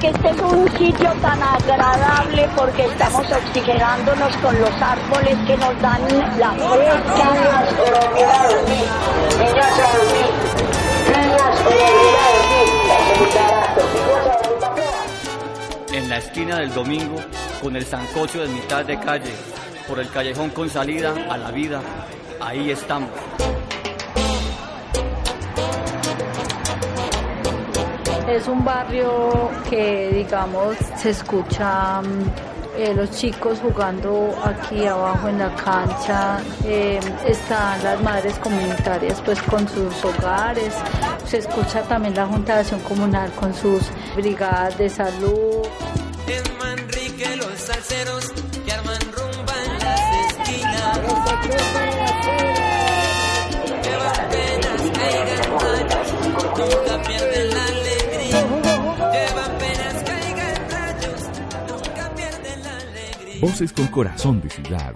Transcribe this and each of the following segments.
Que este es un sitio tan agradable porque estamos oxigenándonos con los árboles que nos dan la fresca. En la esquina del domingo, con el sancocho de mitad de calle, por el callejón con salida a la vida, ahí estamos. Es un barrio que, digamos, se escucha eh, los chicos jugando aquí abajo en la cancha, eh, están las madres comunitarias pues con sus hogares, se escucha también la Junta de Acción Comunal con sus brigadas de salud. Voces con corazón de ciudad.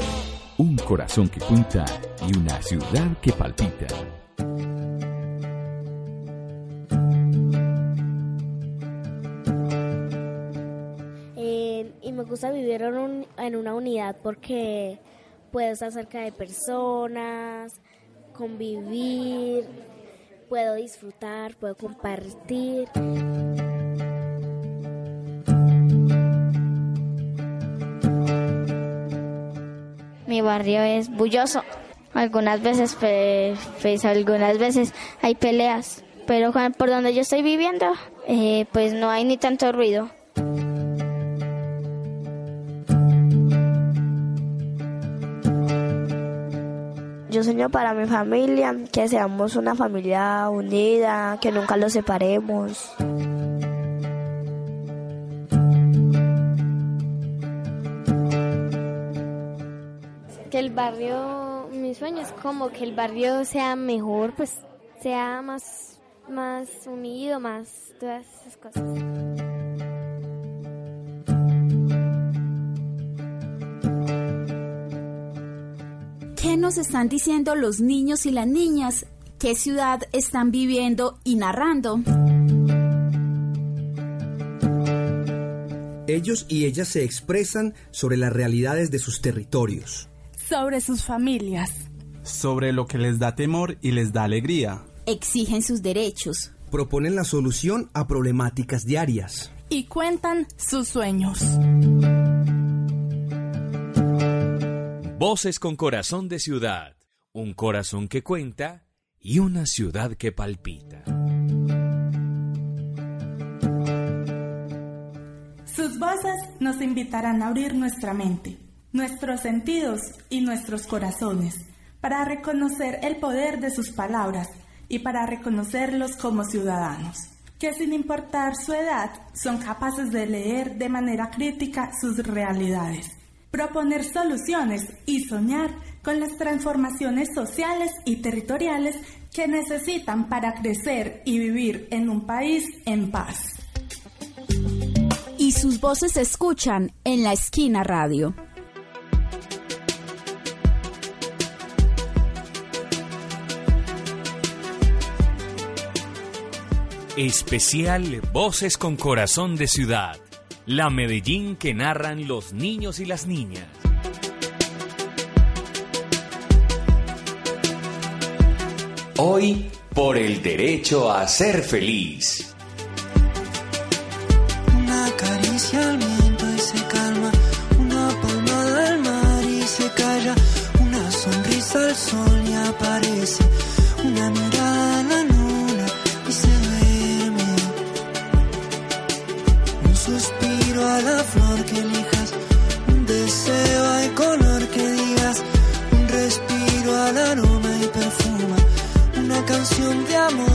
Un corazón que cuenta y una ciudad que palpita. Eh, y me gusta vivir en, un- en una unidad porque puedo estar cerca de personas, convivir, puedo disfrutar, puedo compartir. Barrio es bulloso. Algunas veces, pues, pues, algunas veces hay peleas, pero por donde yo estoy viviendo, eh, pues no hay ni tanto ruido. Yo sueño para mi familia, que seamos una familia unida, que nunca los separemos. Que el barrio, mi sueño es como que el barrio sea mejor, pues sea más, más unido, más todas esas cosas. ¿Qué nos están diciendo los niños y las niñas? ¿Qué ciudad están viviendo y narrando? Ellos y ellas se expresan sobre las realidades de sus territorios. Sobre sus familias. sobre lo que les da temor y les da alegría. Exigen sus derechos. Proponen la solución a problemáticas diarias. Y cuentan sus sueños. Voces con corazón de ciudad, un corazón que cuenta y una ciudad que palpita. Sus voces nos invitarán a abrir nuestra mente, nuestros sentidos y nuestros corazones para reconocer el poder de sus palabras y para reconocerlos como ciudadanos, que sin importar su edad son capaces de leer de manera crítica sus realidades, proponer soluciones y soñar con las transformaciones sociales y territoriales que necesitan para crecer y vivir en un país en paz. Y sus voces se escuchan en la esquina radio. Especial Voces con corazón de ciudad, la Medellín que narran los niños y las niñas. Hoy, por el derecho a ser feliz. Una caricia al viento y se calma, una palmada al mar y se calla, una sonrisa al sol y aparece, una la flor que elijas, un deseo hay color que digas, un respiro al aroma y perfuma, una canción de amor.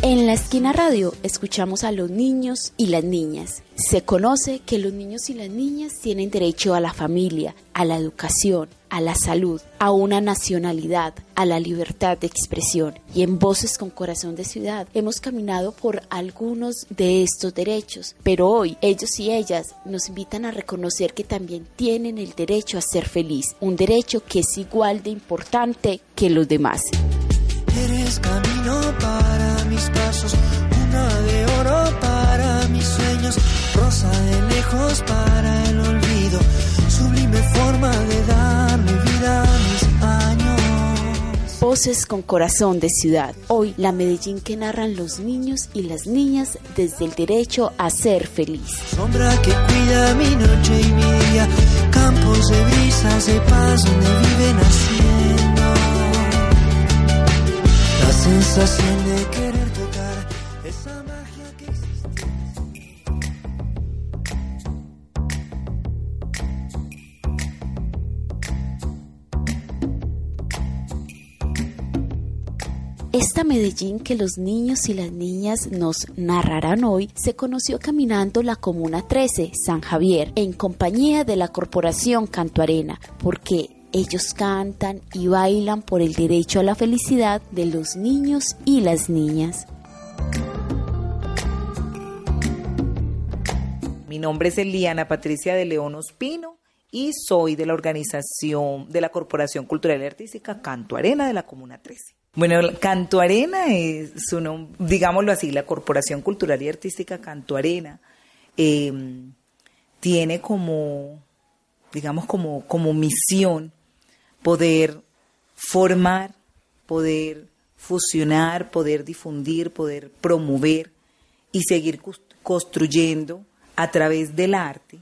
En la esquina radio escuchamos a los niños y las niñas. Se conoce que los niños y las niñas tienen derecho a la familia, a la educación, a la salud, a una nacionalidad, a la libertad de expresión. Y en Voces con Corazón de Ciudad hemos caminado por algunos de estos derechos, pero hoy ellos y ellas nos invitan a reconocer que también tienen el derecho a ser feliz, un derecho que es igual de importante que los demás. Eres mis pasos, una de oro para mis sueños, rosa de lejos para el olvido, sublime forma de darle vida a mis años. Voces con corazón de ciudad. Hoy la Medellín que narran los niños y las niñas desde el derecho a ser feliz. Sombra que cuida mi noche y mi día, campos de brisas de paz donde viven haciendo la sensación de querer Esta Medellín que los niños y las niñas nos narrarán hoy se conoció caminando la Comuna 13, San Javier, en compañía de la Corporación Canto Arena, porque ellos cantan y bailan por el derecho a la felicidad de los niños y las niñas. Mi nombre es Eliana Patricia de León Ospino y soy de la organización de la Corporación Cultural y Artística Canto Arena de la Comuna 13. Bueno, Canto Arena es nombre, digámoslo así, la Corporación Cultural y Artística Canto Arena eh, tiene como, digamos, como, como misión poder formar, poder fusionar, poder difundir, poder promover y seguir construyendo a través del arte,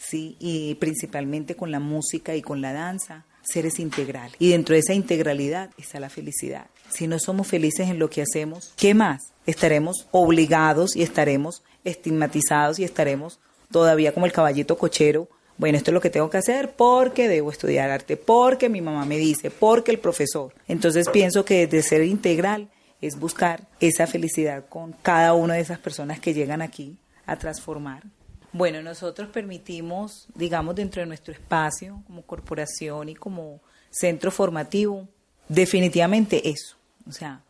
¿sí? y principalmente con la música y con la danza, seres integrales. Y dentro de esa integralidad está la felicidad. Si no somos felices en lo que hacemos, ¿qué más? Estaremos obligados y estaremos estigmatizados y estaremos todavía como el caballito cochero. Bueno, esto es lo que tengo que hacer porque debo estudiar arte, porque mi mamá me dice, porque el profesor. Entonces pienso que desde ser integral es buscar esa felicidad con cada una de esas personas que llegan aquí a transformar. Bueno, nosotros permitimos, digamos, dentro de nuestro espacio como corporación y como centro formativo, definitivamente eso. O sea,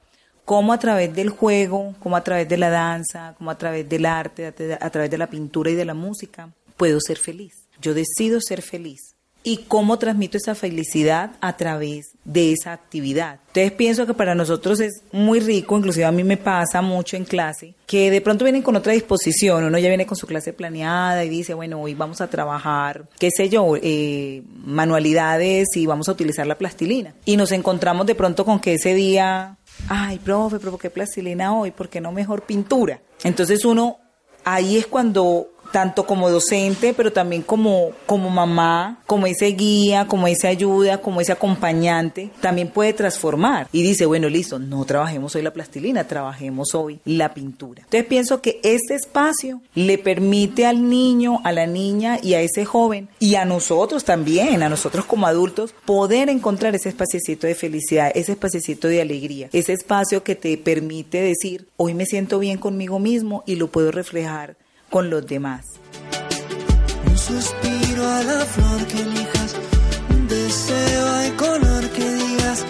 cómo a través del juego, cómo a través de la danza, cómo a través del arte, a través de la pintura y de la música, puedo ser feliz. Yo decido ser feliz y cómo transmito esa felicidad a través de esa actividad. Entonces pienso que para nosotros es muy rico, inclusive a mí me pasa mucho en clase, que de pronto vienen con otra disposición, uno ya viene con su clase planeada y dice, bueno, hoy vamos a trabajar, qué sé yo, eh, manualidades y vamos a utilizar la plastilina. Y nos encontramos de pronto con que ese día, ay, profe, pero ¿por qué plastilina hoy? ¿Por qué no mejor pintura? Entonces uno, ahí es cuando tanto como docente, pero también como, como mamá, como ese guía, como esa ayuda, como ese acompañante, también puede transformar. Y dice, bueno, listo, no trabajemos hoy la plastilina, trabajemos hoy la pintura. Entonces pienso que este espacio le permite al niño, a la niña y a ese joven, y a nosotros también, a nosotros como adultos, poder encontrar ese espaciecito de felicidad, ese espaciecito de alegría, ese espacio que te permite decir, hoy me siento bien conmigo mismo y lo puedo reflejar con los demás. Un suspiro a la flor que elijas, un deseo al color que digas,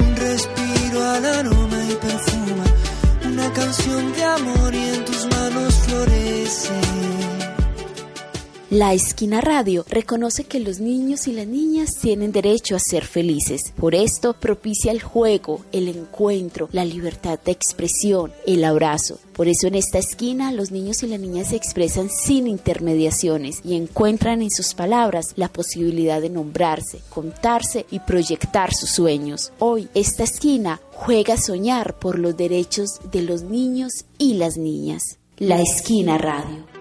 un respiro al aroma y perfuma, una canción de amor y en tus manos florece. La Esquina Radio reconoce que los niños y las niñas tienen derecho a ser felices. Por esto propicia el juego, el encuentro, la libertad de expresión, el abrazo. Por eso en esta esquina los niños y las niñas se expresan sin intermediaciones y encuentran en sus palabras la posibilidad de nombrarse, contarse y proyectar sus sueños. Hoy esta esquina juega a soñar por los derechos de los niños y las niñas. La Esquina Radio.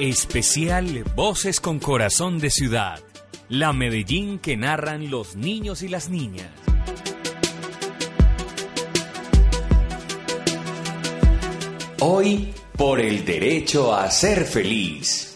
Especial Voces con Corazón de Ciudad. La Medellín que narran los niños y las niñas. Hoy por el derecho a ser feliz.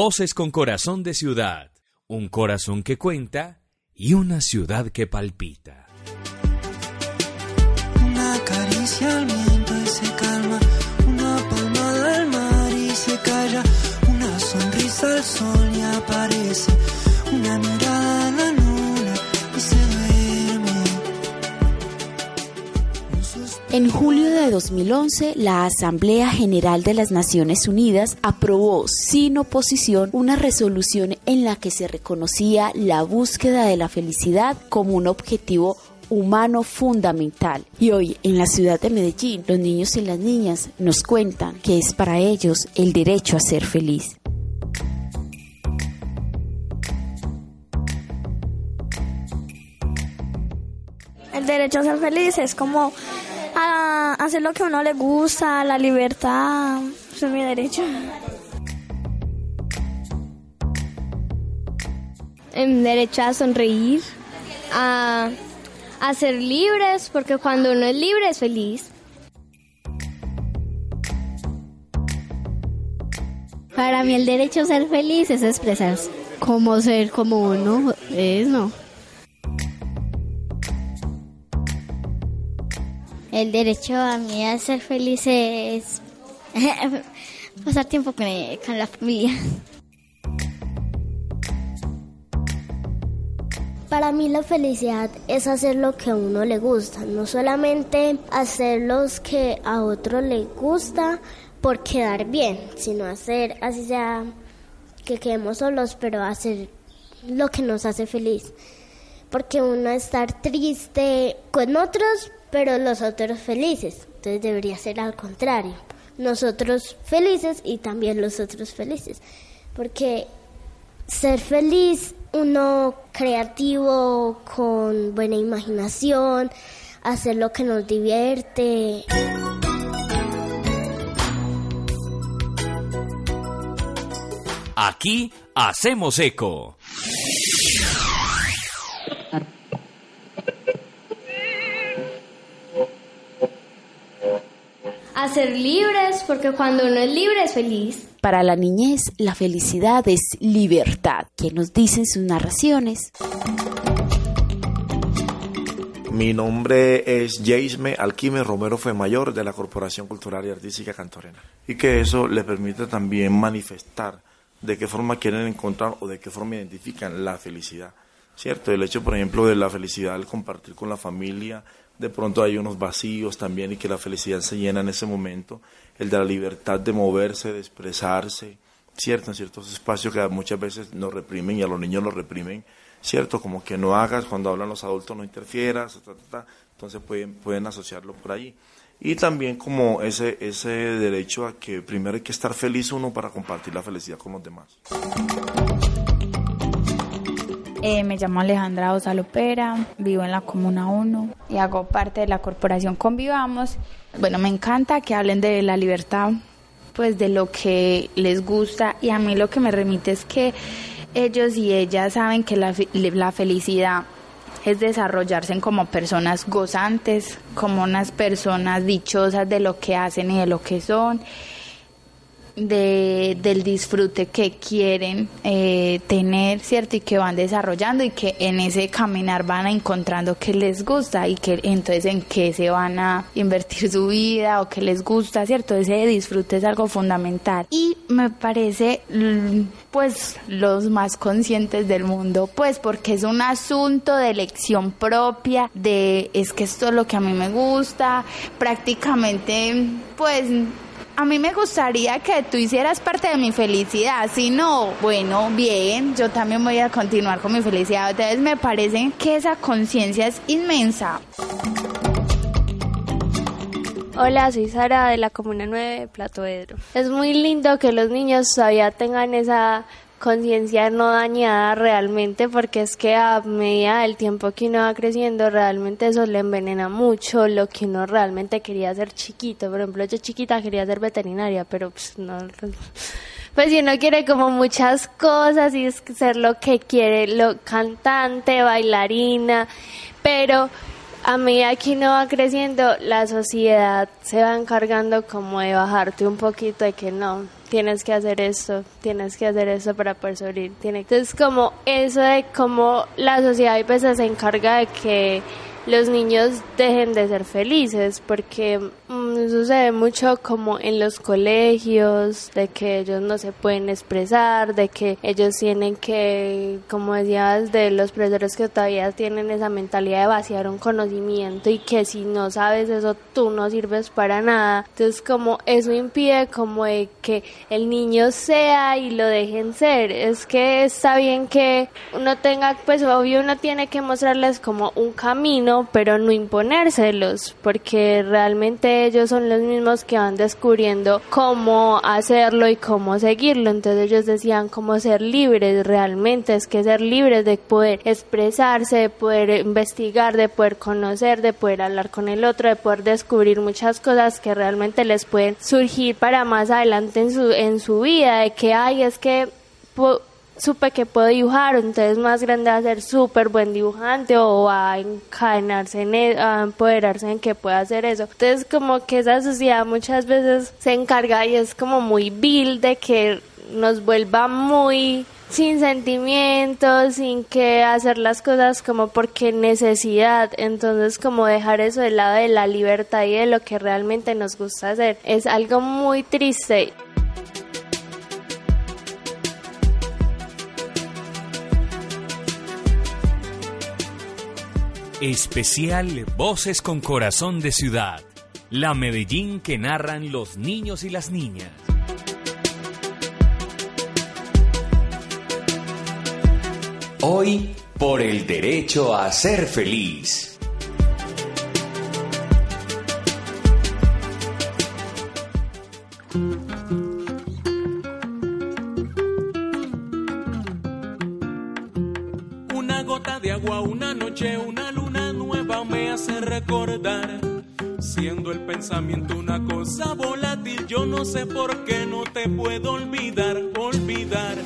Voces con corazón de ciudad, un corazón que cuenta y una ciudad que palpita. Una caricia al viento y se calma, una palmada al mar y se calla, una sonrisa al sol y aparece, una mirada En julio de 2011, la Asamblea General de las Naciones Unidas aprobó sin oposición una resolución en la que se reconocía la búsqueda de la felicidad como un objetivo humano fundamental. Y hoy en la ciudad de Medellín, los niños y las niñas nos cuentan que es para ellos el derecho a ser feliz. El derecho a ser feliz es como a hacer lo que a uno le gusta, la libertad, es mi derecho. El derecho a sonreír, a, a ser libres, porque cuando uno es libre es feliz. Para mí el derecho a ser feliz es expresarse como ser como uno es, ¿no? El derecho a mí a ser feliz es pasar tiempo con, la familia. Para mí la felicidad es hacer lo que a uno le gusta, no solamente hacer lo que a otro le gusta por quedar bien, sino hacer así sea que quedemos solos, pero hacer lo que nos hace feliz. Porque uno estar triste con otros, pero los otros felices. Entonces debería ser al contrario. Nosotros felices y también los otros felices. Porque ser feliz, uno creativo, con buena imaginación, hacer lo que nos divierte. Aquí hacemos eco. A ser libres, porque cuando uno es libre es feliz. Para la niñez, la felicidad es libertad, que nos dicen sus narraciones. Mi nombre es Jaisme Alquime Romero Mayor de la Corporación Cultural y Artística Cantorena. Y que eso le permite también manifestar de qué forma quieren encontrar o de qué forma identifican la felicidad. ¿Cierto? El hecho, por ejemplo, de la felicidad al compartir con la familia, de pronto hay unos vacíos también y que la felicidad se llena en ese momento, el de la libertad de moverse, de expresarse, ¿cierto? En ciertos espacios que muchas veces nos reprimen y a los niños los reprimen, ¿cierto? Como que no hagas, cuando hablan los adultos no interfieras, entonces pueden, pueden asociarlo por ahí. Y también como ese, ese derecho a que primero hay que estar feliz uno para compartir la felicidad con los demás. Eh, me llamo Alejandra Osalopera, vivo en la Comuna 1 y hago parte de la corporación Convivamos. Bueno, me encanta que hablen de la libertad, pues de lo que les gusta y a mí lo que me remite es que ellos y ellas saben que la, la felicidad es desarrollarse como personas gozantes, como unas personas dichosas de lo que hacen y de lo que son de, del disfrute que quieren eh, tener, ¿cierto? Y que van desarrollando y que en ese caminar van encontrando qué les gusta y que entonces en qué se van a invertir su vida o qué les gusta, ¿cierto? Ese disfrute es algo fundamental. Y me parece, pues, los más conscientes del mundo, pues, porque es un asunto de elección propia, de es que esto es lo que a mí me gusta, prácticamente, pues, a mí me gustaría que tú hicieras parte de mi felicidad. Si no, bueno, bien, yo también voy a continuar con mi felicidad. Entonces me parece que esa conciencia es inmensa. Hola, soy Sara de la Comuna 9 de Plato. Es muy lindo que los niños todavía tengan esa conciencia no dañada realmente porque es que a medida del tiempo que uno va creciendo realmente eso le envenena mucho lo que uno realmente quería ser chiquito. Por ejemplo yo chiquita quería ser veterinaria pero pues no pues si uno quiere como muchas cosas y es ser lo que quiere lo cantante bailarina pero a medida que uno va creciendo, la sociedad se va encargando como de bajarte un poquito de que no, tienes que hacer esto, tienes que hacer esto para poder sobrevivir. Entonces como eso de cómo la sociedad veces se encarga de que los niños dejen de ser felices, porque mm, sucede mucho como en los colegios, de que ellos no se pueden expresar, de que ellos tienen que, como decías, de los profesores que todavía tienen esa mentalidad de vaciar un conocimiento y que si no sabes eso tú no sirves para nada. Entonces como eso impide como de que el niño sea y lo dejen ser. Es que está bien que uno tenga, pues obvio uno tiene que mostrarles como un camino pero no imponérselos, porque realmente ellos son los mismos que van descubriendo cómo hacerlo y cómo seguirlo. Entonces ellos decían cómo ser libres realmente, es que ser libres de poder expresarse, de poder investigar, de poder conocer, de poder hablar con el otro, de poder descubrir muchas cosas que realmente les pueden surgir para más adelante en su, en su vida, de que hay, es que supe que puedo dibujar, entonces más grande a ser súper buen dibujante o a encadenarse en e, a empoderarse en que pueda hacer eso. Entonces como que esa sociedad muchas veces se encarga y es como muy vil de que nos vuelva muy sin sentimientos, sin que hacer las cosas como porque necesidad, entonces como dejar eso del lado de la libertad y de lo que realmente nos gusta hacer es algo muy triste. Especial Voces con Corazón de Ciudad. La Medellín que narran los niños y las niñas. Hoy, por el derecho a ser feliz. Una gota de agua, una noche, una Siendo el pensamiento una cosa volátil, yo no sé por qué no te puedo olvidar, olvidar.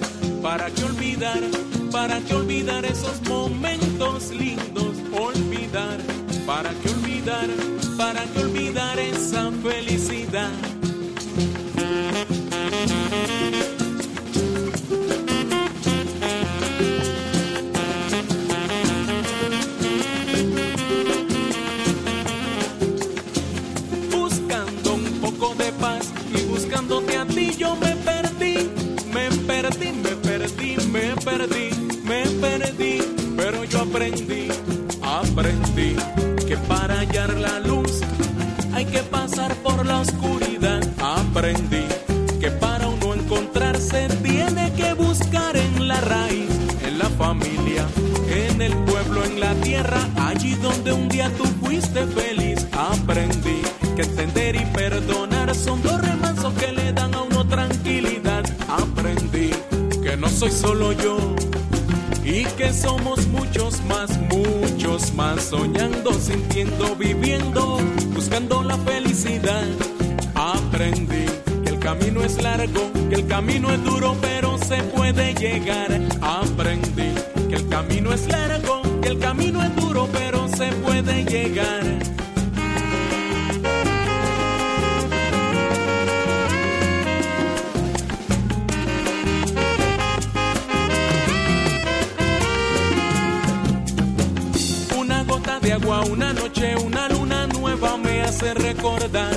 ¿Para qué olvidar? ¿Para qué olvidar esos momentos lindos? Olvidar. ¿Para qué olvidar? Soñando, sintiendo, viviendo, buscando la felicidad. Aprendí que el camino es largo, que el camino es duro, pero se puede llegar. Agua, una noche, una luna nueva me hace recordar.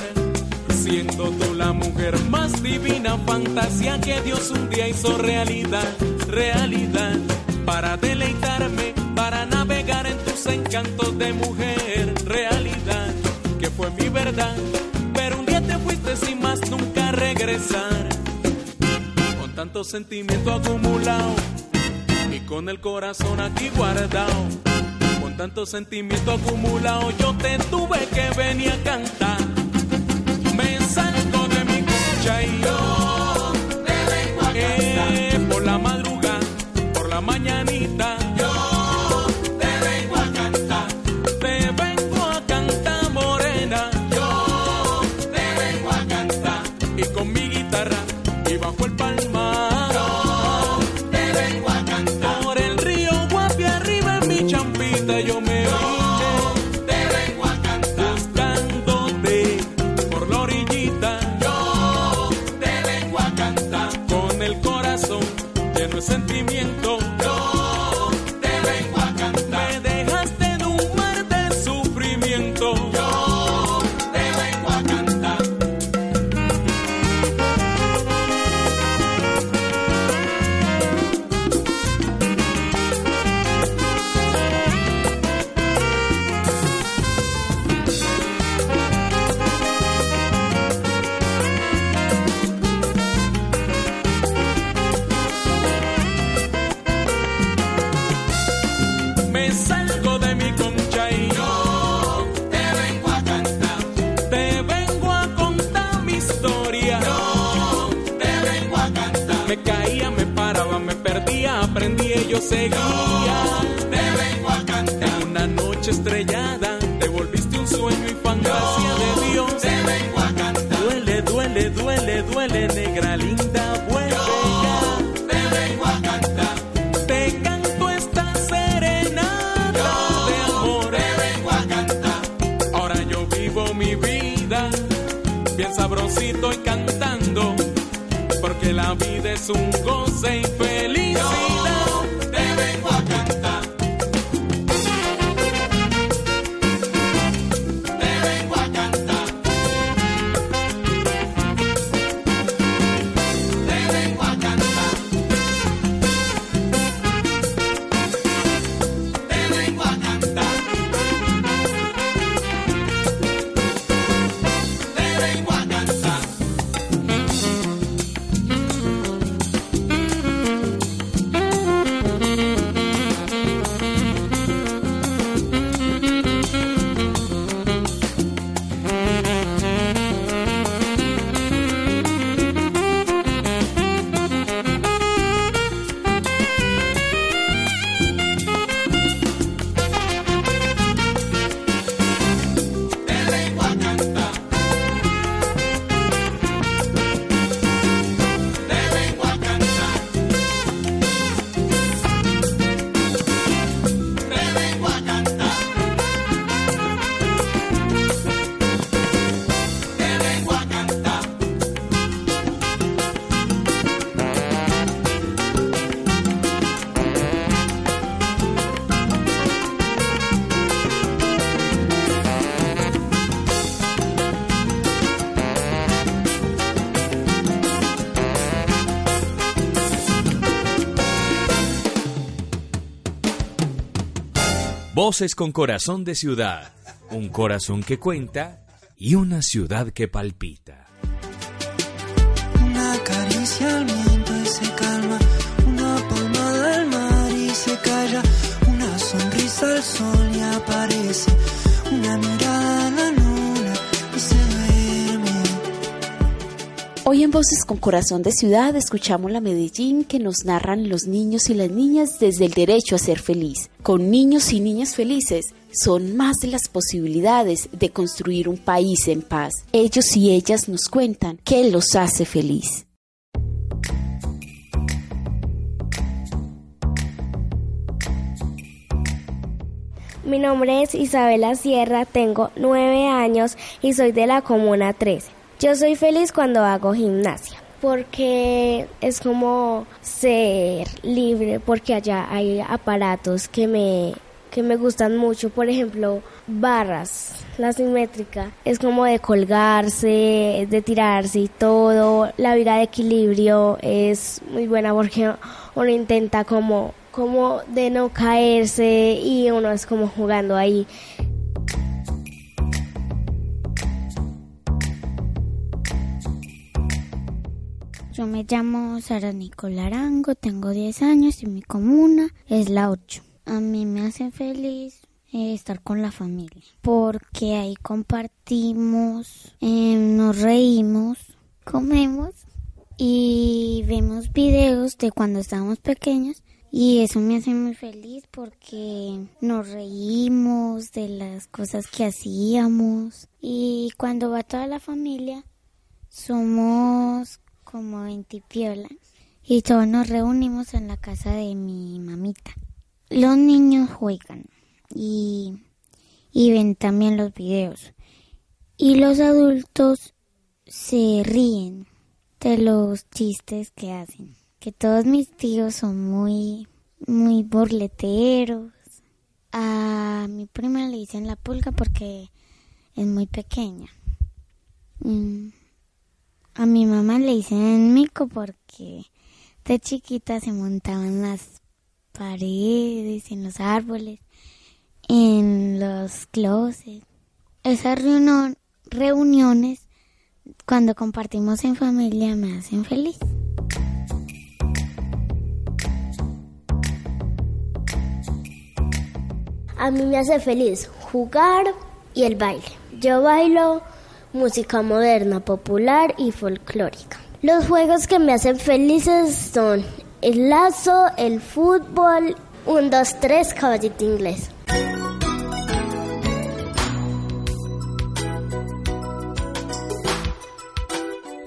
Siendo tú la mujer más divina, fantasía que Dios un día hizo realidad, realidad. Para deleitarme, para navegar en tus encantos de mujer, realidad. Que fue mi verdad, pero un día te fuiste sin más nunca regresar. Con tanto sentimiento acumulado y con el corazón aquí guardado. Tanto sentimiento acumulado, yo te tuve que venir a cantar. Me salgo de mi cucha y yo te vengo a cantar. por la madrugada, por la mañanita. Seguía. te vengo a cantar. En una noche estrellada, te volviste un sueño y fantasía de Dios. Te vengo a cantar. Duele, duele, duele, duele, negra linda, vuelve ya. Te vengo a cantar. Te canto esta serenata de amor. Te vengo a cantar. Ahora yo vivo mi vida bien sabrosito y cantando, porque la vida es un goce y felicidad. te Voces con corazón de ciudad, un corazón que cuenta y una ciudad que palpita. Una caricia al viento y se calma, una palmada al mar y se calla, una sonrisa al sol y aparece, una mirada Hoy en Voces con Corazón de Ciudad escuchamos la Medellín que nos narran los niños y las niñas desde el derecho a ser feliz. Con niños y niñas felices son más de las posibilidades de construir un país en paz. Ellos y ellas nos cuentan qué los hace feliz. Mi nombre es Isabela Sierra, tengo nueve años y soy de la Comuna 13. Yo soy feliz cuando hago gimnasia porque es como ser libre, porque allá hay aparatos que me, que me gustan mucho, por ejemplo, barras, la simétrica, es como de colgarse, de tirarse y todo, la vida de equilibrio es muy buena porque uno intenta como como de no caerse y uno es como jugando ahí. Yo me llamo Sara Nicola Arango, tengo 10 años y mi comuna es la 8. A mí me hace feliz eh, estar con la familia porque ahí compartimos, eh, nos reímos, comemos y vemos videos de cuando estábamos pequeños y eso me hace muy feliz porque nos reímos de las cosas que hacíamos y cuando va toda la familia somos como 20 piolas y todos nos reunimos en la casa de mi mamita. Los niños juegan y, y ven también los videos y los adultos se ríen de los chistes que hacen. Que todos mis tíos son muy, muy burleteros. A mi prima le dicen la pulga porque es muy pequeña. Mm. A mi mamá le dicen mico porque de chiquita se montaban en las paredes, en los árboles, en los closets. Esas reuniones, cuando compartimos en familia, me hacen feliz. A mí me hace feliz jugar y el baile. Yo bailo música moderna, popular y folclórica. Los juegos que me hacen felices son el lazo, el fútbol, un, dos, tres, caballito inglés.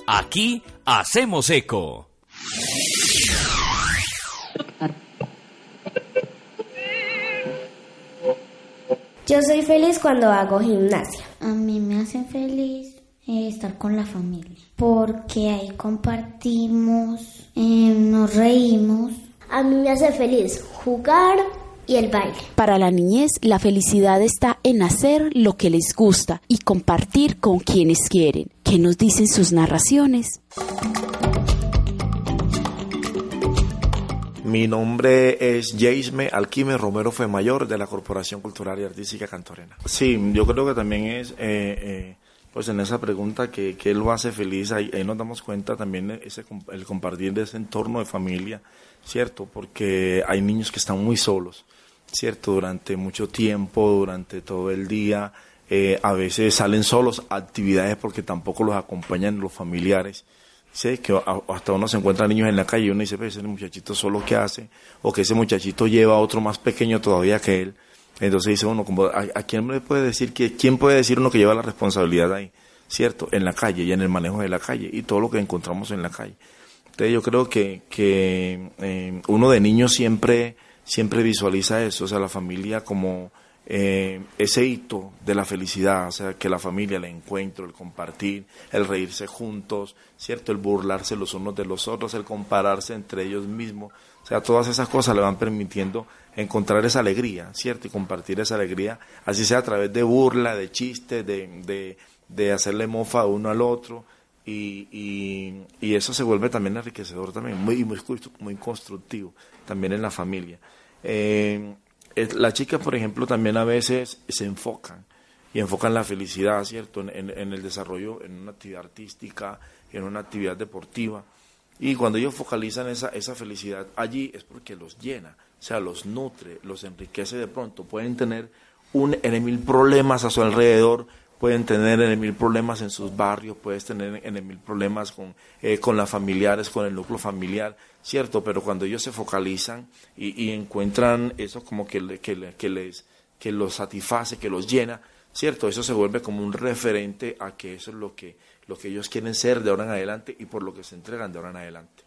Aquí hacemos eco. Yo soy feliz cuando hago gimnasia. A mí me hace feliz eh, estar con la familia, porque ahí compartimos, eh, nos reímos. A mí me hace feliz jugar y el baile. Para la niñez, la felicidad está en hacer lo que les gusta y compartir con quienes quieren. ¿Qué nos dicen sus narraciones? Mi nombre es Jaime Alquime Romero Fue Mayor de la Corporación Cultural y Artística Cantorena. Sí, yo creo que también es, eh, eh, pues en esa pregunta que, que, lo hace feliz, ahí, ahí, nos damos cuenta también ese, el compartir de ese entorno de familia, ¿cierto? Porque hay niños que están muy solos, ¿cierto? Durante mucho tiempo, durante todo el día, eh, a veces salen solos a actividades porque tampoco los acompañan los familiares. Sé que hasta uno se encuentra niños en la calle y uno dice, pues ese muchachito solo que hace, o que ese muchachito lleva a otro más pequeño todavía que él. Entonces dice uno, como, ¿a, a quién le puede decir que, quién puede decir uno que lleva la responsabilidad ahí? ¿Cierto? En la calle y en el manejo de la calle y todo lo que encontramos en la calle. Entonces yo creo que, que eh, uno de niño siempre, siempre visualiza eso, o sea, la familia como eh, ese hito de la felicidad, o sea, que la familia, el encuentro, el compartir, el reírse juntos, ¿cierto? El burlarse los unos de los otros, el compararse entre ellos mismos, o sea, todas esas cosas le van permitiendo encontrar esa alegría, ¿cierto? Y compartir esa alegría, así sea a través de burla, de chiste, de, de, de hacerle mofa uno al otro, y, y, y, eso se vuelve también enriquecedor también, muy, muy, muy constructivo también en la familia. Eh, las chicas, por ejemplo, también a veces se enfocan y enfocan la felicidad, ¿cierto?, en, en, el desarrollo, en una actividad artística, en una actividad deportiva. Y cuando ellos focalizan esa, esa felicidad allí es porque los llena, o sea, los nutre, los enriquece de pronto. Pueden tener un, en mil problemas a su alrededor, pueden tener en mil problemas en sus barrios, puedes tener en mil problemas con, eh, con las familiares, con el núcleo familiar, ¿cierto? Pero cuando ellos se focalizan y, encuentran eso como que, que, que, les, que los satisface, que los llena, ¿cierto? Eso se vuelve como un referente a que eso es lo que, lo que ellos quieren ser de ahora en adelante y por lo que se entregan de ahora en adelante.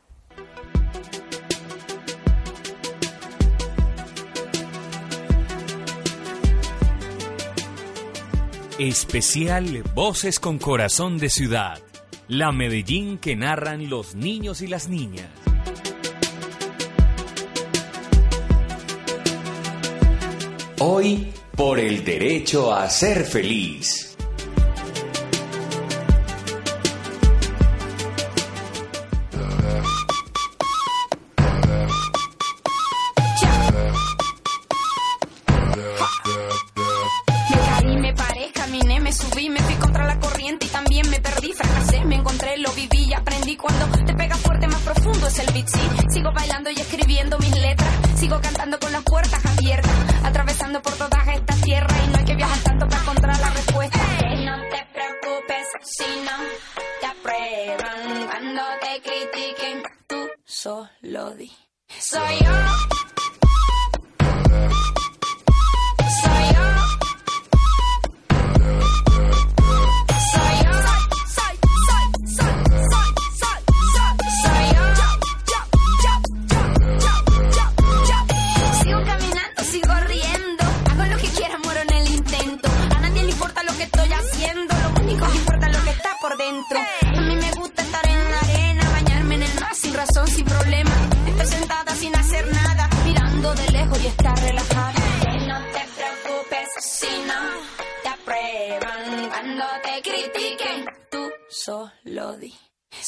Especial Voces con Corazón de Ciudad. La Medellín que narran los niños y las niñas. Hoy, por el derecho a ser feliz.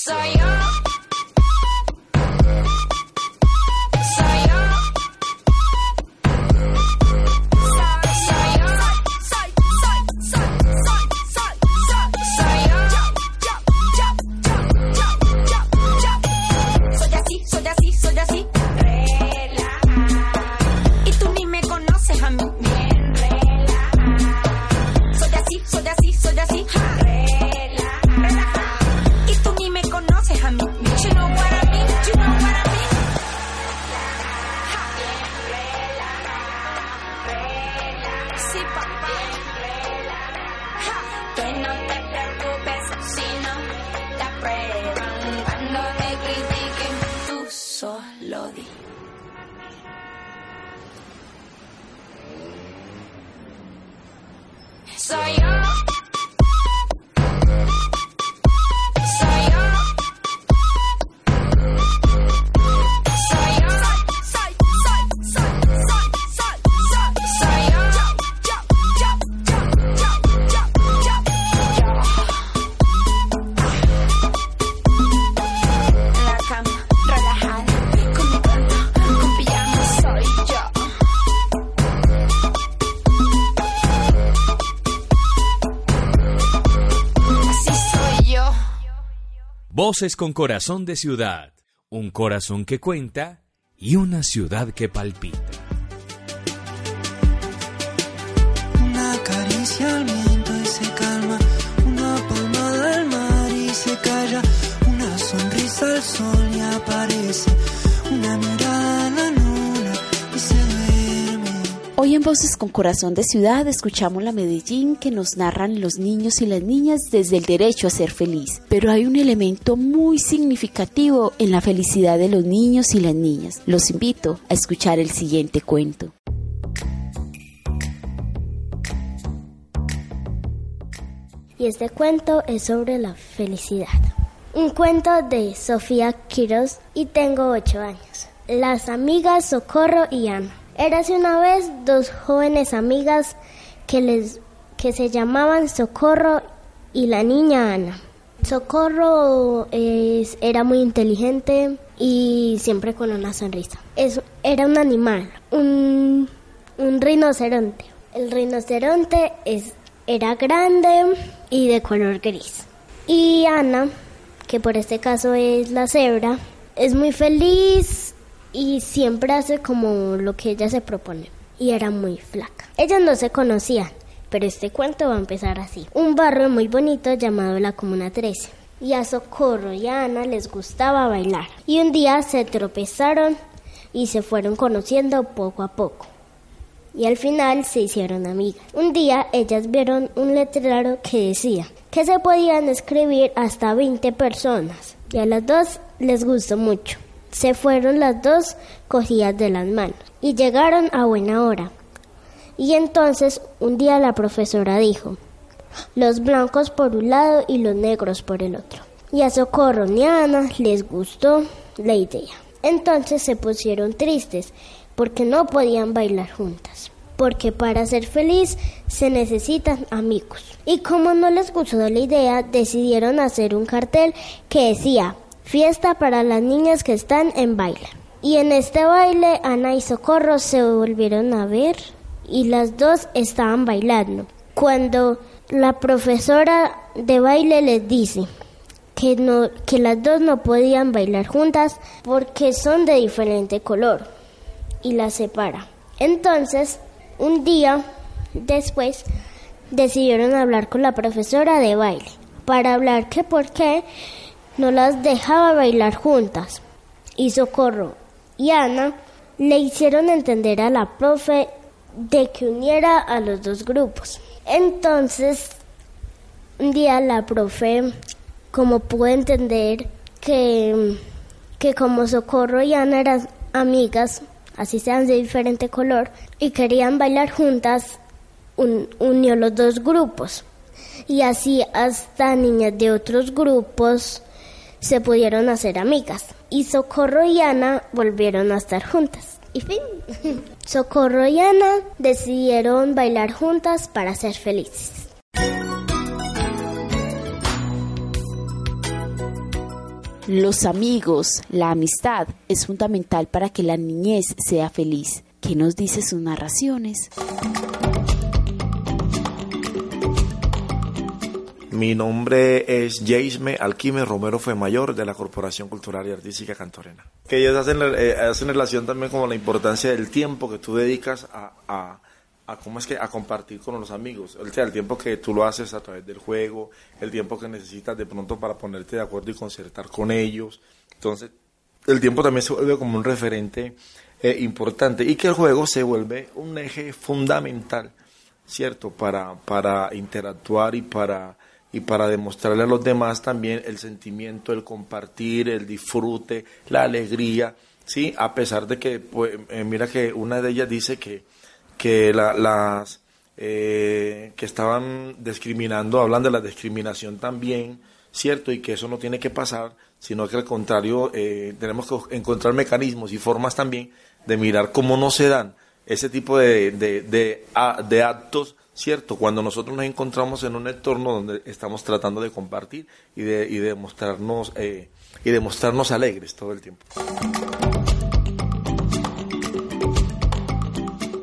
Sorry, you Voces con corazón de ciudad, un corazón que cuenta y una ciudad que palpita. Una caricia al viento y se calma, una palmada al mar y se calla, una sonrisa al sol y aparece, una mirada a la Hoy en Voces con Corazón de Ciudad escuchamos la Medellín que nos narran los niños y las niñas desde el derecho a ser feliz. Pero hay un elemento muy significativo en la felicidad de los niños y las niñas. Los invito a escuchar el siguiente cuento. Y este cuento es sobre la felicidad. Un cuento de Sofía Quiroz y tengo ocho años. Las amigas Socorro y Ana. Érase una vez dos jóvenes amigas que, les, que se llamaban Socorro y la niña Ana. Socorro es- era muy inteligente y siempre con una sonrisa. Es, era un animal, un, un rinoceronte. El rinoceronte es, era grande y de color gris. Y Ana, que por este caso es la cebra, es muy feliz y siempre hace como lo que ella se propone. Y era muy flaca. Ellas no se conocían, pero este cuento va a empezar así. Un barrio muy bonito llamado la Comuna 13. Y a Socorro y a Ana les gustaba bailar. Y un día se tropezaron y se fueron conociendo poco a poco. Y al final se hicieron amigas. Un día ellas vieron un letrero que decía que se podían escribir hasta 20 personas. Y a las dos les gustó mucho. Se fueron las dos cogidas de las manos y llegaron a buena hora. Y entonces un día la profesora dijo, los blancos por un lado y los negros por el otro. Y a Socorro y a Ana les gustó la idea. Entonces se pusieron tristes porque no podían bailar juntas. Porque para ser feliz se necesitan amigos. Y como no les gustó la idea, decidieron hacer un cartel que decía Fiesta para las niñas que están en baile. Y en este baile Ana y Socorro se volvieron a ver y las dos estaban bailando. Cuando la profesora de baile les dice que, no, que las dos no podían bailar juntas porque son de diferente color y las separa. Entonces, un día después, decidieron hablar con la profesora de baile para hablar que por qué no las dejaba bailar juntas. Y Socorro y Ana le hicieron entender a la profe de que uniera a los dos grupos. Entonces, un día la profe, como pudo entender que, que como Socorro y Ana eran amigas, así sean de diferente color, y querían bailar juntas, un- unió los dos grupos. Y así hasta niñas de otros grupos se pudieron hacer amigas. Y Socorro y Ana volvieron a estar juntas. Y fin. Socorro y Ana decidieron bailar juntas para ser felices. Los amigos, la amistad es fundamental para que la niñez sea feliz. ¿Qué nos dice sus narraciones? Mi nombre es Jaime Alquime Romero Fue Mayor de la Corporación Cultural y Artística Cantorena. Que ellos hacen, eh, hacen relación también con la importancia del tiempo que tú dedicas a, a, a cómo es que a compartir con los amigos. O sea, el tiempo que tú lo haces a través del juego, el tiempo que necesitas de pronto para ponerte de acuerdo y concertar con ellos. Entonces, el tiempo también se vuelve como un referente eh, importante y que el juego se vuelve un eje fundamental, ¿cierto? Para, para interactuar y para, y para demostrarle a los demás también el sentimiento, el compartir, el disfrute, la alegría, ¿sí? A pesar de que, pues, eh, mira que una de ellas dice que, que la- las, eh, que estaban discriminando, hablan de la discriminación también, ¿cierto? Y que eso no tiene que pasar, sino que al contrario, eh, tenemos que encontrar mecanismos y formas también de mirar cómo no se dan ese tipo de, de, de, actos, ¿cierto? Cuando nosotros nos encontramos en un entorno donde estamos tratando de compartir y de, y de mostrarnos, eh, y de mostrarnos alegres todo el tiempo.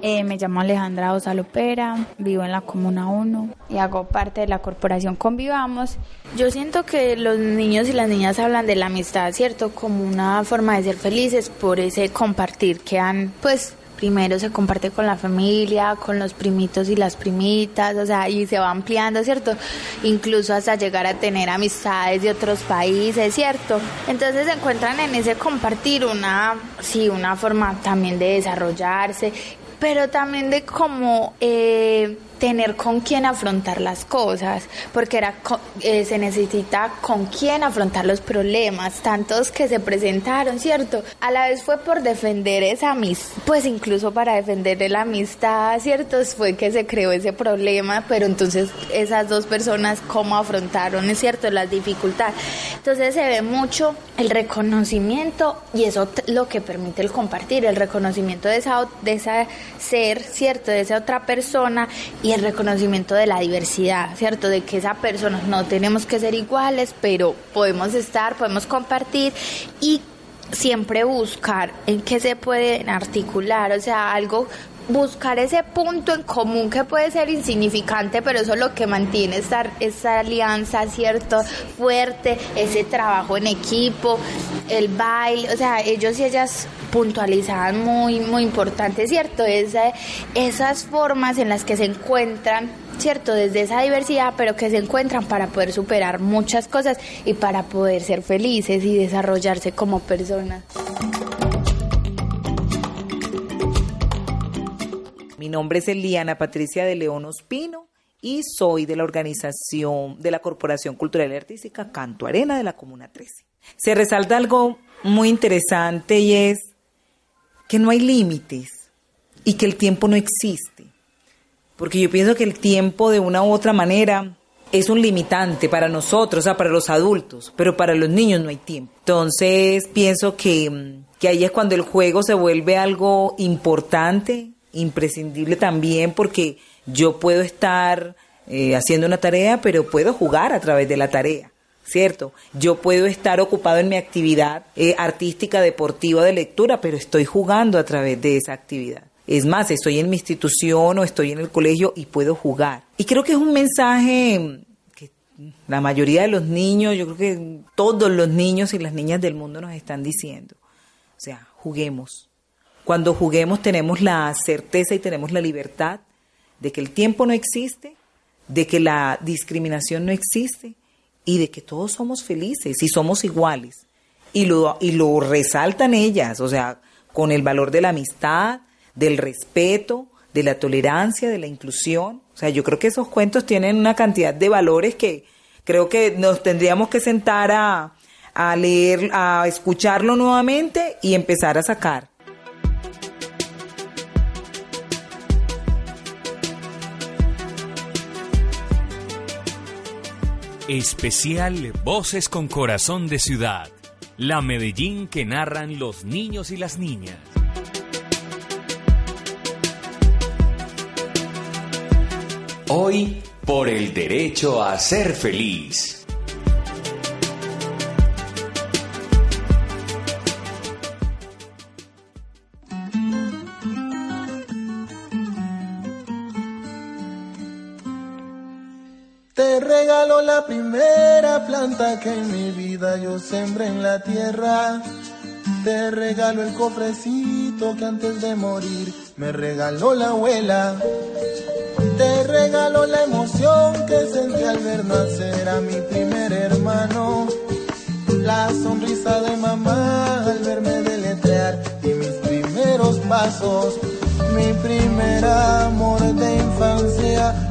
Eh, me llamo Alejandra Osalopera, vivo en la Comuna 1 y hago parte de la corporación Convivamos. Yo siento que los niños y las niñas hablan de la amistad, ¿cierto? Como una forma de ser felices por ese compartir que han, pues, primero se comparte con la familia, con los primitos y las primitas, o sea, y se va ampliando, ¿cierto? Incluso hasta llegar a tener amistades de otros países, ¿cierto? Entonces se encuentran en ese compartir una, sí, una forma también de desarrollarse, pero también de cómo eh, tener con quién afrontar las cosas, porque era eh, se necesita con quién afrontar los problemas, tantos que se presentaron, ¿cierto? A la vez fue por defender esa amistad, pues incluso para defender la amistad, ¿cierto? Fue que se creó ese problema, pero entonces esas dos personas cómo afrontaron, ¿es cierto? Las dificultades. Entonces se ve mucho el reconocimiento y eso lo que permite el compartir, el reconocimiento de esa, de esa ser, ¿cierto? De esa otra persona el reconocimiento de la diversidad, ¿cierto? De que esa persona no tenemos que ser iguales, pero podemos estar, podemos compartir y siempre buscar en qué se pueden articular, o sea, algo buscar ese punto en común que puede ser insignificante, pero eso es lo que mantiene esa, esa alianza, ¿cierto? Fuerte, ese trabajo en equipo, el baile, o sea, ellos y ellas puntualizaban muy, muy importante, ¿cierto? Esa, esas formas en las que se encuentran, ¿cierto? Desde esa diversidad, pero que se encuentran para poder superar muchas cosas y para poder ser felices y desarrollarse como personas. Mi nombre es Eliana Patricia de León Ospino y soy de la organización de la Corporación Cultural y Artística Canto Arena de la Comuna 13. Se resalta algo muy interesante y es que no hay límites y que el tiempo no existe. Porque yo pienso que el tiempo de una u otra manera es un limitante para nosotros, o sea, para los adultos, pero para los niños no hay tiempo. Entonces pienso que, mm, que ahí es cuando el juego se vuelve algo importante, imprescindible también, porque yo puedo estar eh, haciendo una tarea, pero puedo jugar a través de la tarea. ¿Cierto? Yo puedo estar ocupado en mi actividad eh, artística, deportiva, de lectura, pero estoy jugando a través de esa actividad. Es más, estoy en mi institución o estoy en el colegio y puedo jugar. Y creo que es un mensaje que la mayoría de los niños, yo creo que todos los niños y las niñas del mundo nos están diciendo. O sea, juguemos. Cuando juguemos tenemos la certeza y tenemos la libertad de que el tiempo no existe, de que la discriminación no existe y de que todos somos felices y somos iguales. Y lo, y lo resaltan ellas, o sea, con el valor de la amistad, del respeto, de la tolerancia, de la inclusión. O sea, yo creo que esos cuentos tienen una cantidad de valores que creo que nos tendríamos que sentar a, a leer, a escucharlo nuevamente y empezar a sacar. Especial Voces con Corazón de Ciudad. La Medellín que narran los niños y las niñas. Hoy, por el derecho a ser feliz. Te regalo la primera planta que en mi vida yo sembré en la tierra. Te regalo el cofrecito que antes de morir me regaló la abuela. Te regalo la emoción que sentí al ver nacer a mi primer hermano. La sonrisa de mamá al verme deletrear y mis primeros pasos. Mi primer amor de infancia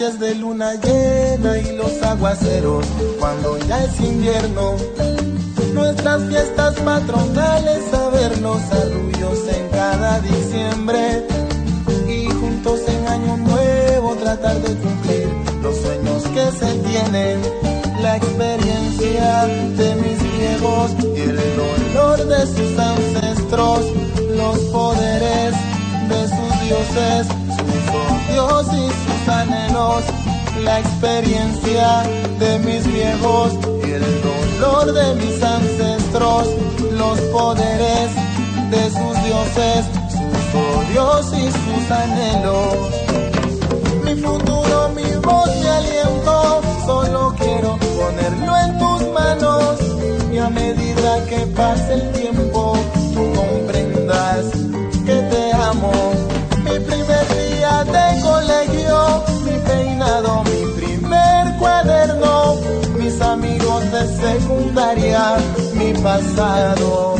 De luna llena y los aguaceros cuando ya es invierno. Nuestras fiestas patronales, a ver los arrullos en cada diciembre. Y juntos en año nuevo tratar de cumplir los sueños que se tienen. La experiencia de mis viejos y el dolor de sus ancestros, la experiencia de mis viejos y el dolor de mis ancestros, los poderes de sus dioses, sus odios y sus anhelos. Mi futuro, mi voz, mi aliento, solo quiero ponerlo en tus manos y a medida que pase el tiempo tú comprendas que te amo. Mi primer día de de secundaria, mi pasado,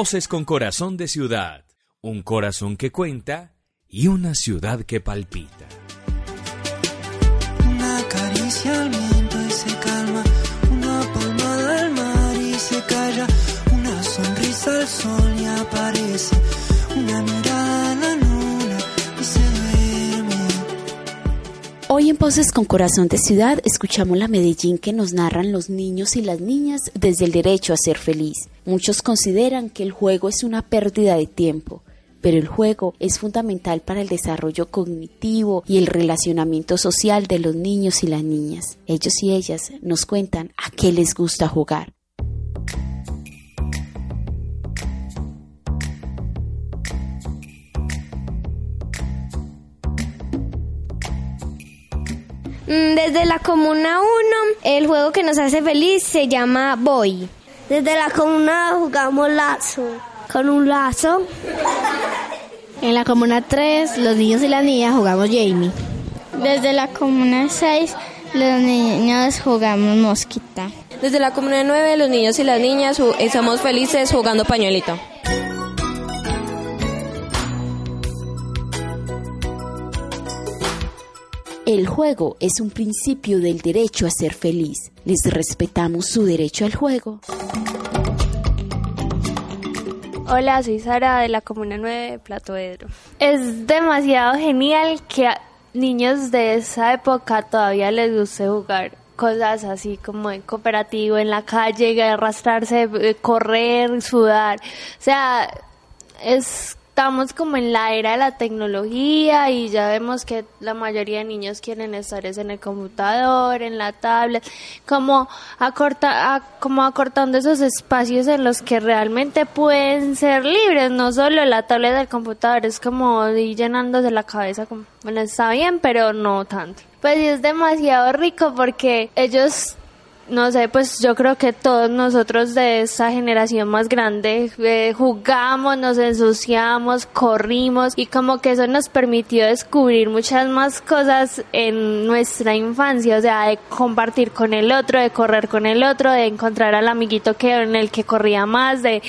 Voces con corazón de ciudad, un corazón que cuenta y una ciudad que palpita. Una caricia al viento y se calma, una palmada al mar y se calla, una sonrisa al sol y aparece, una mirada Hoy en Voces con Corazón de Ciudad escuchamos la Medellín que nos narran los niños y las niñas desde el derecho a ser feliz. Muchos consideran que el juego es una pérdida de tiempo, pero el juego es fundamental para el desarrollo cognitivo y el relacionamiento social de los niños y las niñas. Ellos y ellas nos cuentan a qué les gusta jugar. Desde la Comuna 1, el juego que nos hace feliz se llama Boy. Desde la comuna jugamos lazo. Con un lazo. En la comuna 3, los niños y las niñas jugamos Jamie. Desde la comuna 6, los niños jugamos mosquita. Desde la comuna 9, los niños y las niñas ju- eh, somos felices jugando pañuelito. El juego es un principio del derecho a ser feliz. Les respetamos su derecho al juego. Hola, soy Sara de la Comuna 9 de Plato Edro. Es demasiado genial que a niños de esa época todavía les guste jugar cosas así como en cooperativo, en la calle, arrastrarse, eh, correr, sudar. O sea, estamos como en la era de la tecnología y ya vemos que la mayoría de niños quieren estar es en el computador, en la tablet, como, acorta, a- como acortando esos espacios en los que realmente pueden ser libres, no solo la tablet del computador, es como ir llenándose la cabeza, como, bueno, está bien, pero no tanto. Pues sí, es demasiado rico porque ellos no sé, pues yo creo que todos nosotros de esta generación más grande eh, jugamos, nos ensuciamos, corrimos y como que eso nos permitió descubrir muchas más cosas en nuestra infancia, o sea, de compartir con el otro, de correr con el otro, de encontrar al amiguito que en el que corría más, de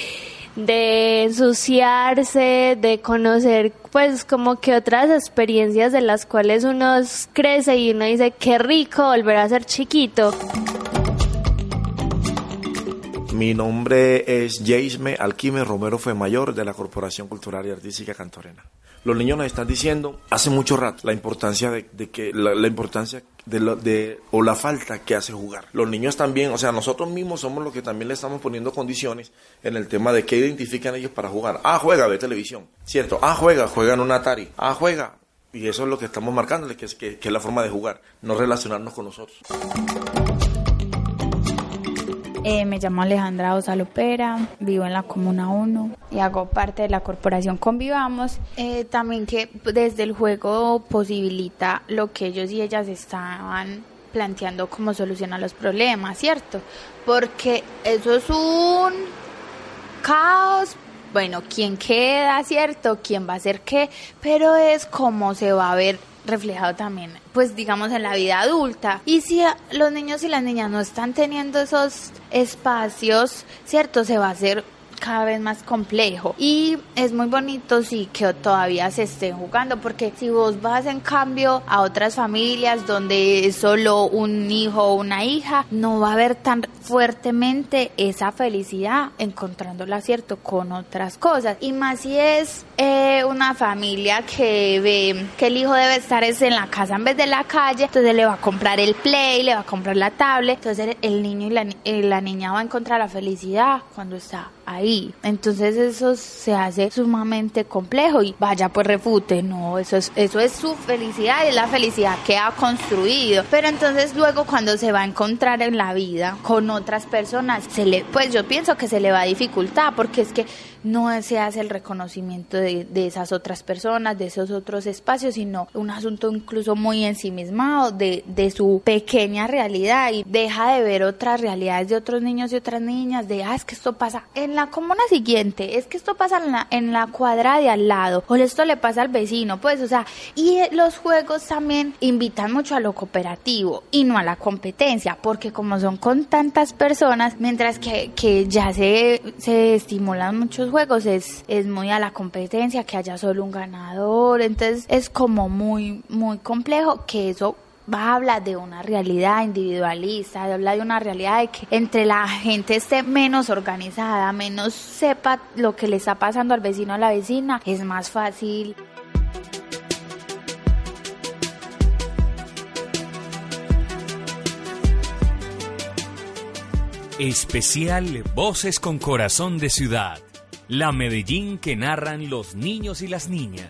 de ensuciarse, de conocer pues como que otras experiencias de las cuales uno crece y uno dice qué rico volver a ser chiquito. Mi nombre es Jaisme Alquime Romero Mayor de la Corporación Cultural y Artística Cantorena. Los niños nos están diciendo hace mucho rato la importancia de, de que la, la importancia de, lo- de o la falta que hace jugar. Los niños también, o sea, nosotros mismos somos los que también le estamos poniendo condiciones en el tema de qué identifican ellos para jugar. Ah, juega, ve televisión, cierto. Ah, juega, juega en un Atari. Ah, juega. Y eso es lo que estamos marcándole, que es, que, que es la forma de jugar, no relacionarnos con nosotros. Eh, me llamo Alejandra Osalopera, vivo en la Comuna 1 y hago parte de la corporación Convivamos. Eh, también que desde el juego posibilita lo que ellos y ellas estaban planteando como solución a los problemas, ¿cierto? Porque eso es un caos. Bueno, quién queda, ¿cierto? ¿Quién va a hacer qué? Pero es como se va a ver reflejado también, pues digamos en la vida adulta. Y si los niños y las niñas no están teniendo esos espacios, ¿cierto? Se va a hacer cada vez más complejo. Y es muy bonito sí que todavía se estén jugando porque si vos vas en cambio a otras familias donde es solo un hijo o una hija no va a haber tan fuertemente esa felicidad encontrándola cierto con otras cosas. Y más si es eh, una familia que ve que el hijo debe estar es en la casa en vez de la calle entonces le va a comprar el play le va a comprar la tablet. Entonces el niño y la, ni- eh, la niña va a encontrar la felicidad cuando está ahí. Entonces eso se hace sumamente complejo y vaya pues refute, no, eso es, eso es su felicidad es la felicidad que ha construido. Pero entonces luego cuando se va a encontrar en la vida con otras personas, se le, pues yo pienso que se le va a dificultar porque es que no se hace el reconocimiento de, de esas otras personas, de esos otros espacios, sino un asunto incluso muy ensimismado de, de su pequeña realidad y deja de ver otras realidades de otros niños y otras niñas, de, ah, es que esto pasa en la comuna siguiente, es que esto pasa en la, en la cuadra de al lado, o esto le pasa al vecino, pues, o sea, y eh, los juegos también invitan mucho a lo cooperativo y no a la competencia, porque como son con tantas personas, mientras que, que ya se, se estimulan muchos juegos, es, es muy a la competencia, que haya solo un ganador, entonces es como muy, muy complejo que eso va a hablar de una realidad individualista, habla de una realidad de que entre la gente esté menos organizada, menos sepa lo que le está pasando al vecino o a la vecina, es más fácil. Especial Voces con Corazón de Ciudad. La Medellín que narran los niños y las niñas.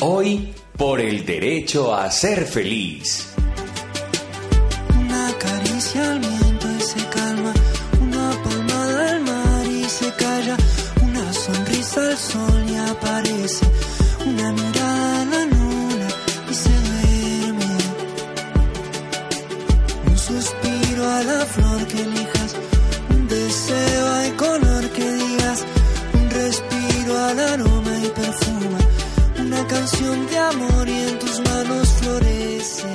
Hoy, por el derecho a ser feliz. Una caricia al viento y se calma, una palmada al mar y se calla, una sonrisa al sol y aparece, una la flor que elijas, un deseo hay color que digas, un respiro al aroma y perfuma, una canción de amor y en tus manos florece.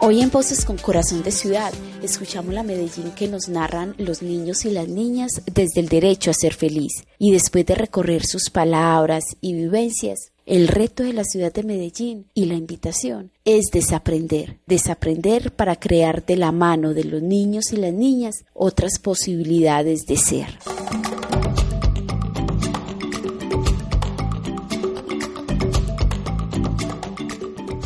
Hoy en Voces con Corazón de Ciudad escuchamos la Medellín que nos narran los niños y las niñas desde el derecho a ser feliz y después de recorrer sus palabras y vivencias el reto de la ciudad de Medellín y la invitación es desaprender, desaprender para crear de la mano de los niños y las niñas otras posibilidades de ser.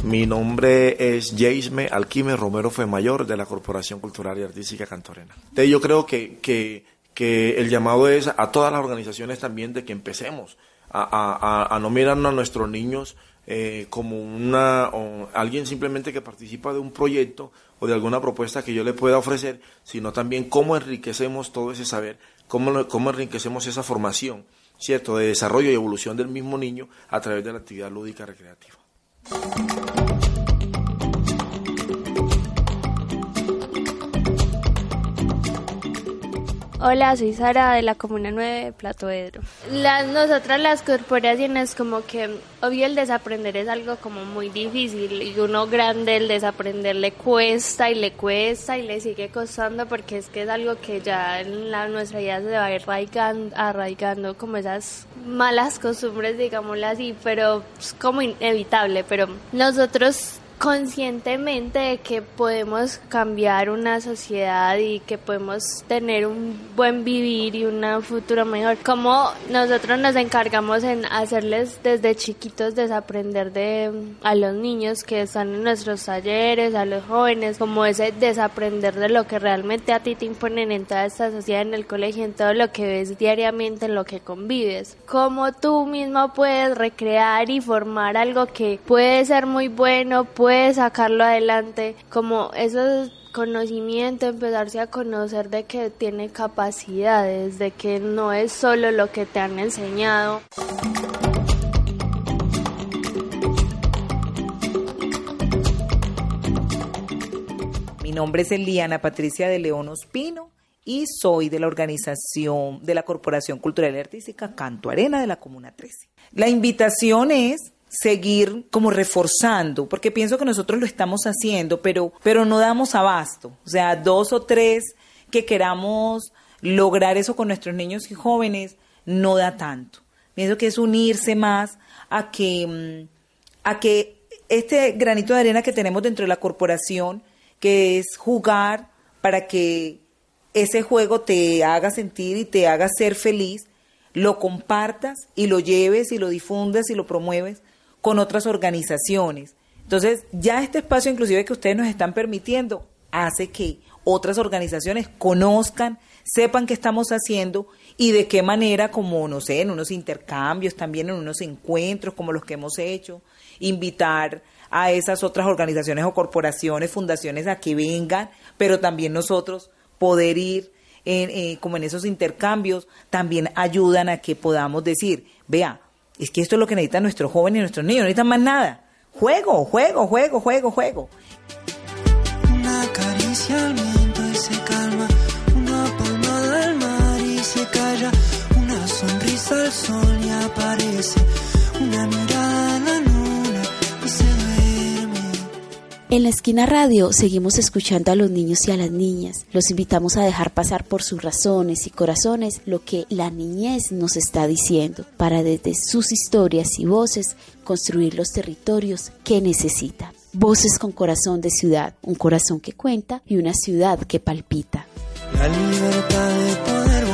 Mi nombre es Jaime Alquime Romero Mayor de la Corporación Cultural y Artística Cantorena. Yo creo que, que, que, el llamado es a todas las organizaciones también de que empecemos a, no mirar a nuestros niños eh, como una o alguien simplemente que participa de un proyecto o de alguna propuesta que yo le pueda ofrecer, sino también cómo enriquecemos todo ese saber, cómo, cómo enriquecemos esa formación, ¿cierto?, de desarrollo y evolución del mismo niño a través de la actividad lúdica recreativa. Hola, soy Sara de la Comuna 9 de Plato Edro. Las, nosotras las corporaciones como que, obvio el desaprender es algo como muy difícil y uno grande el desaprender le cuesta y le cuesta y le sigue costando porque es que es algo que ya en la, nuestra vida se va arraigando, arraigando como esas malas costumbres, digámoslo así, pero es como inevitable, pero nosotros conscientemente de que podemos cambiar una sociedad y que podemos tener un buen vivir y un futuro mejor. Como nosotros nos encargamos en hacerles desde chiquitos desaprender de a los niños que están en nuestros talleres, a los jóvenes, como ese desaprender de lo que realmente a ti te imponen en toda esta sociedad, en el colegio, en todo lo que ves diariamente, en lo que convives. Cómo tú mismo puedes recrear y formar algo que puede ser muy bueno, puede sacarlo adelante, como esos conocimiento, empezarse a conocer de que tiene capacidades, de que no es solo lo que te han enseñado. Mi nombre es Eliana Patricia de León Ospino y soy de la organización de la Corporación Cultural y Artística Canto Arena de la Comuna 13. La invitación es seguir como reforzando, porque pienso que nosotros lo estamos haciendo, pero, pero no damos abasto. O sea, dos o tres que queramos lograr eso con nuestros niños y jóvenes no da tanto. Pienso que es unirse más a que, mm, a que este granito de arena que tenemos dentro de la corporación, que es jugar para que ese juego te haga sentir y te haga ser feliz, lo compartas y lo lleves y lo difundas y lo promueves con otras organizaciones. Entonces, ya este espacio inclusive que ustedes nos están permitiendo hace que otras organizaciones conozcan, sepan qué estamos haciendo y de qué manera, como, no sé, en unos intercambios, también en unos encuentros como los que hemos hecho, invitar a esas otras organizaciones o corporaciones, fundaciones a que vengan, pero también nosotros poder ir en, eh, como en esos intercambios, también ayudan a que podamos decir, vea, es que esto es lo que necesitan nuestros jóvenes y nuestros niños, no necesitan más nada. Juego, juego, juego, juego, juego. Una caricia al viento y se calma, una palmada al mar y se calla, una sonrisa al sol y aparece, una mirada En la esquina radio seguimos escuchando a los niños y a las niñas. Los invitamos a dejar pasar por sus razones y corazones lo que la niñez nos está diciendo, para desde sus historias y voces construir los territorios que necesitan. Voces con corazón de ciudad, un corazón que cuenta y una ciudad que palpita. La libertad de poder